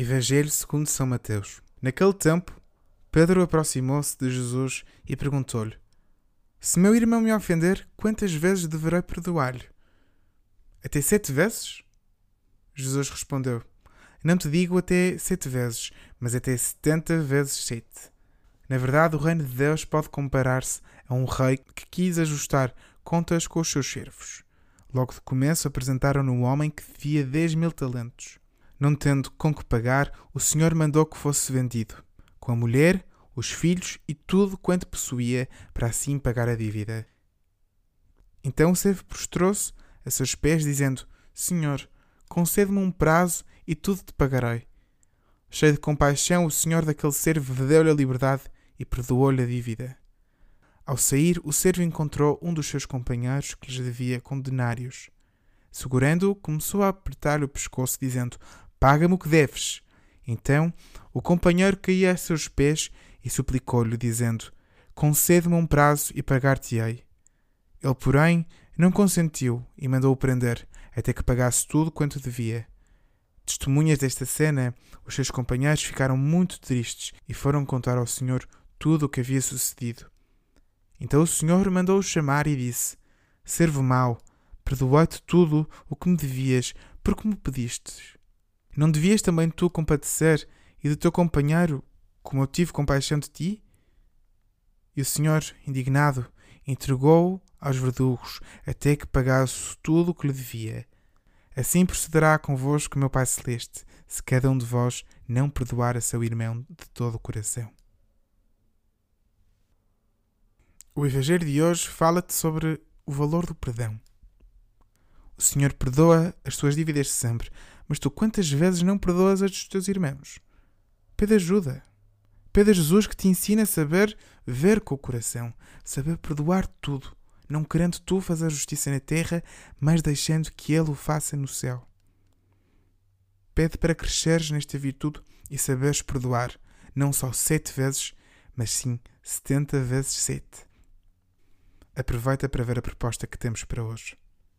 Evangelho segundo São Mateus. Naquele tempo, Pedro aproximou-se de Jesus e perguntou-lhe: Se meu irmão me ofender, quantas vezes deverei perdoar-lhe? Até sete vezes? Jesus respondeu: Não te digo até sete vezes, mas até setenta vezes sete. Na verdade, o reino de Deus pode comparar-se a um rei que quis ajustar contas com os seus servos. Logo de começo apresentaram-no um homem que devia dez mil talentos. Não tendo com que pagar, o Senhor mandou que fosse vendido, com a mulher, os filhos e tudo quanto possuía, para assim pagar a dívida. Então o servo prostrou-se a seus pés, dizendo: Senhor, concede-me um prazo e tudo te pagarei. Cheio de compaixão, o senhor daquele servo deu-lhe a liberdade e perdoou-lhe a dívida. Ao sair, o servo encontrou um dos seus companheiros que lhes devia com denários. Segurando-o, começou a apertar-lhe o pescoço, dizendo: Paga-me o que deves. Então o companheiro caía a seus pés e suplicou-lhe, dizendo: Concede-me um prazo e pagar-te-ei. Ele, porém, não consentiu e mandou-o prender, até que pagasse tudo quanto devia. Testemunhas desta cena, os seus companheiros ficaram muito tristes e foram contar ao Senhor tudo o que havia sucedido. Então o Senhor mandou-o chamar e disse: Servo mau, perdoei-te tudo o que me devias, porque me pedistes. Não devias também tu compadecer e do teu companheiro, como eu tive compaixão de ti? E o Senhor, indignado, entregou-o aos verdugos, até que pagasse tudo o que lhe devia. Assim procederá convosco, meu Pai Celeste, se cada um de vós não perdoar a seu irmão de todo o coração. O Evangelho de hoje fala-te sobre o valor do perdão. O Senhor perdoa as tuas dívidas sempre, mas tu quantas vezes não perdoas as dos teus irmãos? Pede ajuda. Pede a Jesus que te ensine a saber ver com o coração, saber perdoar tudo, não querendo tu fazer justiça na terra, mas deixando que Ele o faça no céu. Pede para cresceres nesta virtude e saberes perdoar, não só sete vezes, mas sim setenta vezes sete. Aproveita para ver a proposta que temos para hoje.